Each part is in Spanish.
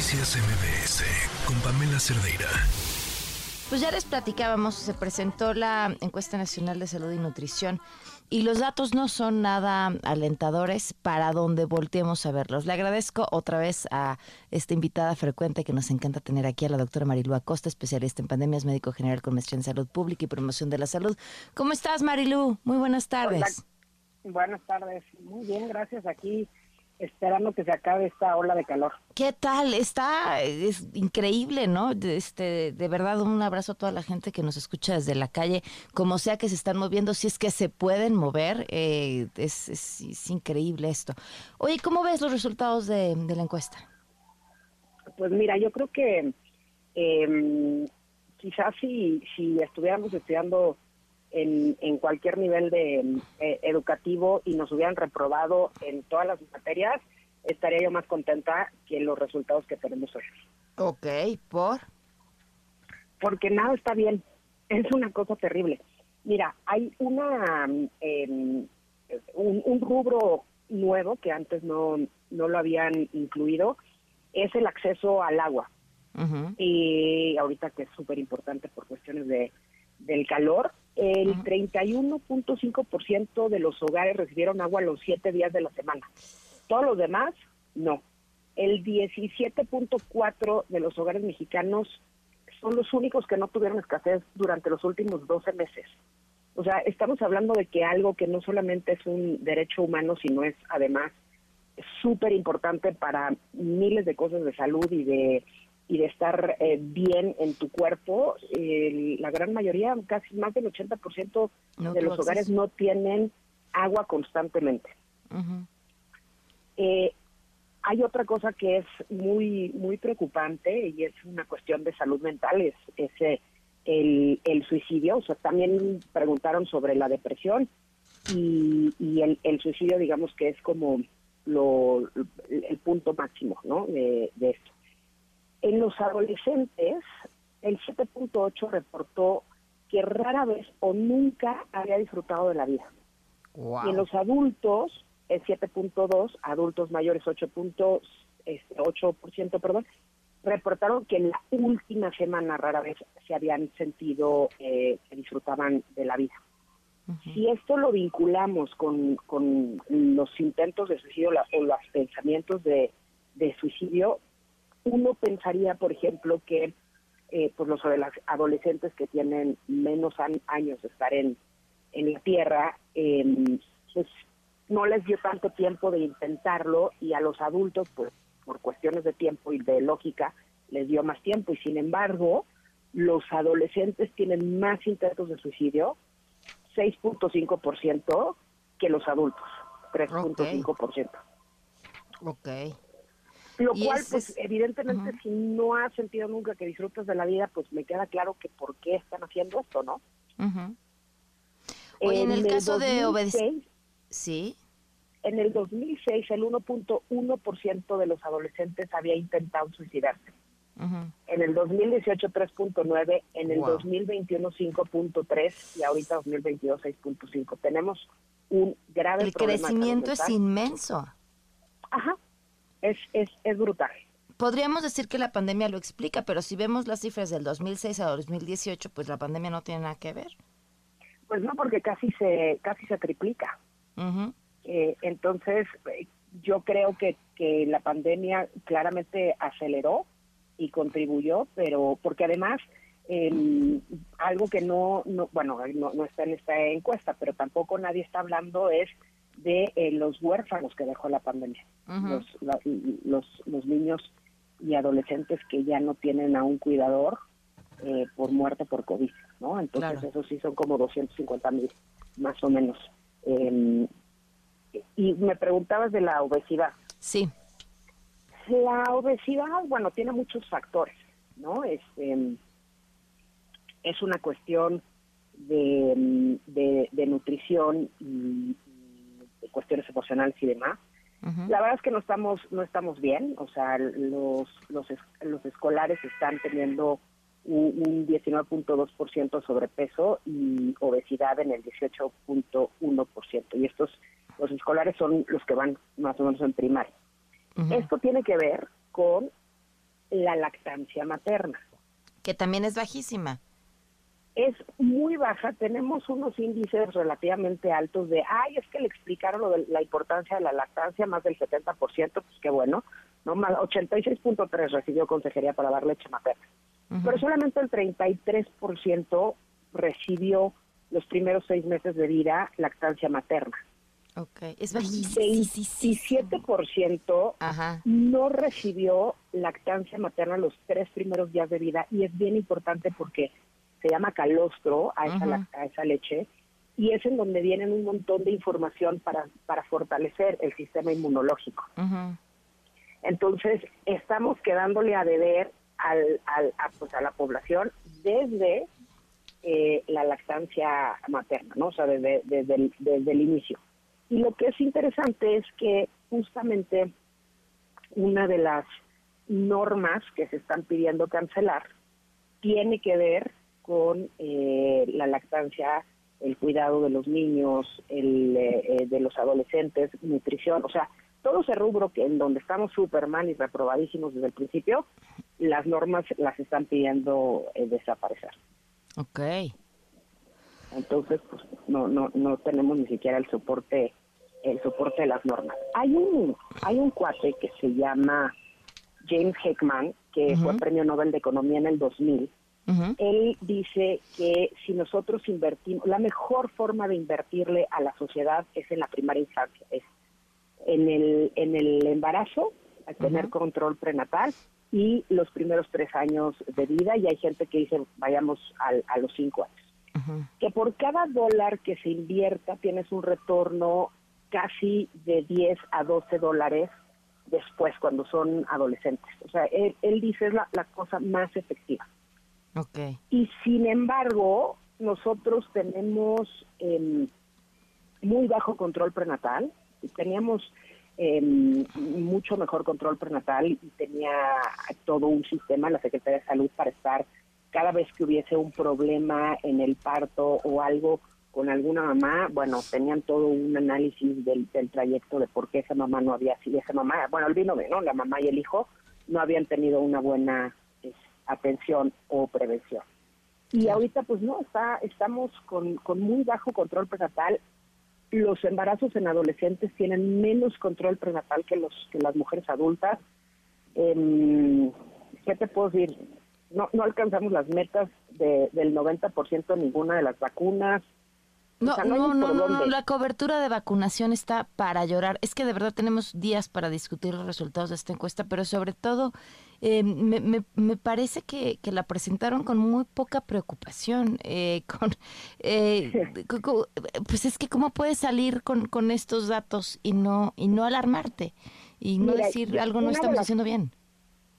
Noticias MBS con Pamela Cerdeira. Pues ya les platicábamos, se presentó la encuesta nacional de salud y nutrición y los datos no son nada alentadores para donde volteemos a verlos. Le agradezco otra vez a esta invitada frecuente que nos encanta tener aquí, a la doctora Marilu Acosta, especialista en pandemias, médico general con maestría en salud pública y promoción de la salud. ¿Cómo estás, Marilu? Muy buenas tardes. Buenas tardes. Muy bien, gracias. Aquí esperando que se acabe esta ola de calor. ¿Qué tal? Está es increíble, ¿no? Este, de verdad un abrazo a toda la gente que nos escucha desde la calle, como sea que se están moviendo, si es que se pueden mover, eh, es, es, increíble esto. Oye, ¿cómo ves los resultados de, la encuesta? Pues mira, yo creo que eh, quizás si, si estuviéramos estudiando en, en cualquier nivel de eh, educativo y nos hubieran reprobado en todas las materias, estaría yo más contenta que los resultados que tenemos hoy. Ok, ¿por? Porque nada está bien. Es una cosa terrible. Mira, hay una em, un, rubro nuevo que antes no, no lo habían incluido, es el acceso al agua. Y ahorita que es súper importante por cuestiones de, del calor, el 31.5% de los hogares recibieron agua los siete días de la semana. Todos los demás, no. El 17.4% de los hogares mexicanos son los únicos que no tuvieron escasez durante los últimos 12 meses. O sea, estamos hablando de que algo que no solamente es un derecho humano, sino es además súper importante para miles de cosas de salud y de y de estar eh, bien en tu cuerpo, la gran mayoría, casi más del 80% de los hogares no tienen agua constantemente. Eh, hay otra cosa que es muy muy preocupante y es una cuestión de salud mental, es, ese el, el, suicidio. O sea, también preguntaron sobre la depresión y, y el, el, suicidio, digamos que es como lo, el punto máximo ¿no? de, de esto. En los adolescentes, el 7.8 reportó que rara vez o nunca había disfrutado de la vida. Y en los adultos, el 7.2, adultos mayores 8.8%, este, perdón, reportaron que en la última semana rara vez se habían sentido eh, que disfrutaban de la vida. Si esto lo vinculamos con, con los intentos de suicidio o los pensamientos de, de suicidio, uno pensaría, por ejemplo, que eh, pues los adolescentes que tienen menos años de estar en, en la Tierra, em, pues no les dio tanto tiempo de intentarlo y a los adultos, pues por cuestiones de tiempo y de lógica, les dio más tiempo. Y sin embargo, los adolescentes tienen más intentos de suicidio, 6.5% que los adultos, 3.5%. Ok. Lo cual, pues, evidentemente, si no has sentido nunca que disfrutas de la vida, pues me queda claro que por qué están haciendo esto, ¿no? Oye, en, el, caso de obedecer... Sí. En el 2006, el 1.1% de los adolescentes había intentado suicidarse. En el 2018, 3.9. En el 2021, 5.3. Y ahorita, 2022, 6.5. Tenemos un grave el crecimiento es inmenso. Ajá, es, es, es brutal. Podríamos decir que la pandemia lo explica, pero si vemos las cifras del 2006 a 2018, pues la pandemia no tiene nada que ver. Pues no, porque casi se casi se triplica. Eh, entonces, yo creo que, que la pandemia claramente aceleró y contribuyó, pero porque además em, algo que no, no bueno, no, no, está en esta encuesta, pero tampoco nadie está hablando es de eh, los huérfanos que dejó la pandemia, los, los, los niños y adolescentes que ya no tienen a un cuidador eh, por muerte por COVID, ¿no? Entonces eso sí son como 250 mil, más o menos. Em, y me preguntabas de la obesidad. Sí. La obesidad, bueno, tiene muchos factores, ¿no? Este, es una cuestión de, de, de nutrición y, cuestiones emocionales y demás. La verdad es que no estamos no estamos bien, o sea, los los, los escolares están teniendo un, 19.2% sobrepeso y obesidad en el 18.1%. Y estos, los escolares son los que van más o menos en primaria. Esto tiene que ver con la lactancia materna. Que también es bajísima. Es muy baja, tenemos unos índices relativamente altos de, ay, es que le explicaron lo de la importancia de la lactancia, más del 70%, pues qué bueno, ¿no? Más 86.3 recibió consejería para dar leche materna. Pero solamente el 33% recibió los primeros seis meses de vida lactancia materna. Ok, es bajísimo. 27% no recibió lactancia materna los tres primeros días de vida y es bien importante porque se llama calostro a esa, a esa leche y es en donde vienen un montón de información para, para fortalecer el sistema inmunológico. Entonces, estamos quedándole a deber al, al, a, pues, a la población desde eh, la lactancia materna, ¿no? O sea, desde, desde, el, desde el inicio. Y lo que es interesante es que justamente una de las normas que se están pidiendo cancelar tiene que ver con eh, la lactancia, el cuidado de los niños, el eh, de los adolescentes, nutrición, o sea, todo ese rubro que en donde estamos súper mal y reprobadísimos desde el principio, las normas las están pidiendo desaparecer. Ok. Entonces, pues no, no, no tenemos ni siquiera el soporte, el soporte de las normas. Hay un, hay un cuate que se llama James Heckman, que fue premio Nobel de Economía en el 2000. Él dice que si nosotros invertimos, la mejor forma de invertirle a la sociedad es en la primera infancia, es en el, en el embarazo, al tener control prenatal y los primeros tres años de vida y hay gente que dice vayamos a los cinco años. Que por cada dólar que se invierta tienes un retorno casi de 10 a 12 dólares después cuando son adolescentes. O sea, él, dice es la, cosa más efectiva. Okay. Y sin embargo, nosotros tenemos em, muy bajo control prenatal. Teníamos eh, mucho mejor control prenatal y tenía todo un sistema, la Secretaría de Salud, para estar cada vez que hubiese un problema en el parto o algo con alguna mamá, bueno, tenían todo un análisis del, trayecto de por qué esa mamá no había sido, esa mamá, bueno, olvídame, ¿no? La mamá y el hijo no habían tenido una buena atención o prevención. Y ahorita, pues no, está, estamos con, con muy bajo control prenatal los embarazos en adolescentes tienen menos control prenatal que los que las mujeres adultas. Eh, ¿Qué te puedo decir? No, no alcanzamos las metas de, del 90% ninguna de las vacunas. No, no, no, no, la cobertura de vacunación está para llorar. Es que de verdad tenemos días para discutir los resultados de esta encuesta, pero sobre todo eh, me, me, parece que, que, la presentaron con muy poca preocupación. Eh, con, eh, pues es que cómo puedes salir con, con estos datos y no y no alarmarte y no decir algo no estamos haciendo bien.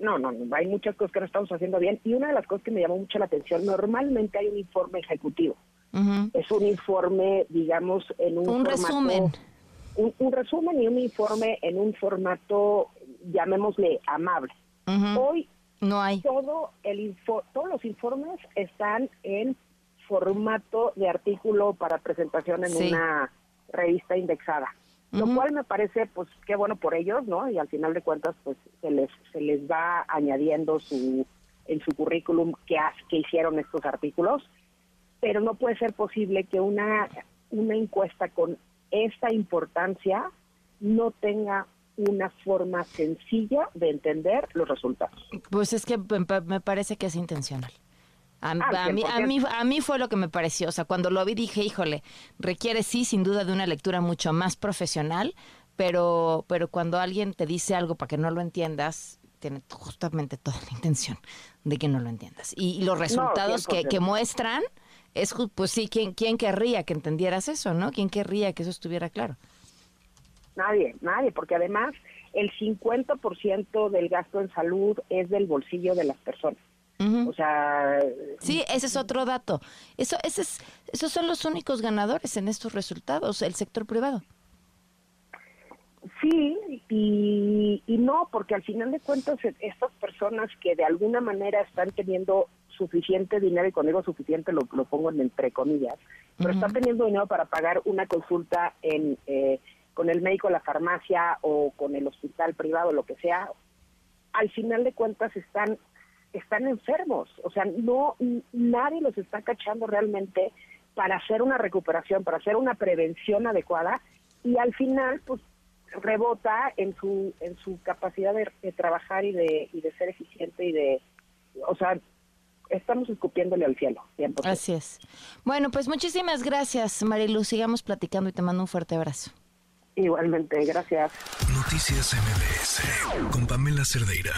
No, no, no, hay muchas cosas que no estamos haciendo bien y una de las cosas que me llamó mucho la atención, normalmente hay un informe ejecutivo es un informe, digamos, en un, un resumen. Un, resumen y un informe en un formato, llamémosle, amable. Hoy no hay. Todo el todos los informes están en formato de artículo para presentación en una revista indexada. Lo cual me parece, pues, qué bueno por ellos, ¿no? Y al final de cuentas, pues, se les, se les va añadiendo su, en su currículum que, que hicieron estos artículos pero no puede ser posible que una, una encuesta con esta importancia no tenga una forma sencilla de entender los resultados. Pues es que me parece que es intencional. A, ah, mí, a, mí, a mí fue lo que me pareció. O sea, cuando lo vi dije, híjole, requiere sí, sin duda, de una lectura mucho más profesional, pero, pero cuando alguien te dice algo para que no lo entiendas, tiene justamente toda la intención de que no lo entiendas. Y, los resultados que, que muestran es pues sí, ¿quién, ¿quién querría que entendieras eso, no? ¿Quién querría que eso estuviera claro? Nadie, nadie, porque además el 50% del gasto en salud es del bolsillo de las personas. O sea, sí, ese es otro dato. Eso, ese es, esos son los únicos ganadores en estos resultados, el sector privado. Sí, y, y no, porque al final de cuentas estas personas que de alguna manera están teniendo suficiente dinero, y cuando digo suficiente lo, lo pongo en entre comillas, pero está teniendo dinero para pagar una consulta en eh, con el médico, la farmacia o con el hospital privado, lo que sea, al final de cuentas están están enfermos, o sea, no nadie los está cachando realmente para hacer una recuperación, para hacer una prevención adecuada y al final pues rebota en su en su capacidad de, trabajar y de y de ser eficiente y de o sea, estamos escupiéndole al cielo. Así es. Bueno, pues muchísimas gracias, Marilu. Sigamos platicando y te mando un fuerte abrazo. Igualmente, gracias. Noticias MBS con Pamela Cerdeira.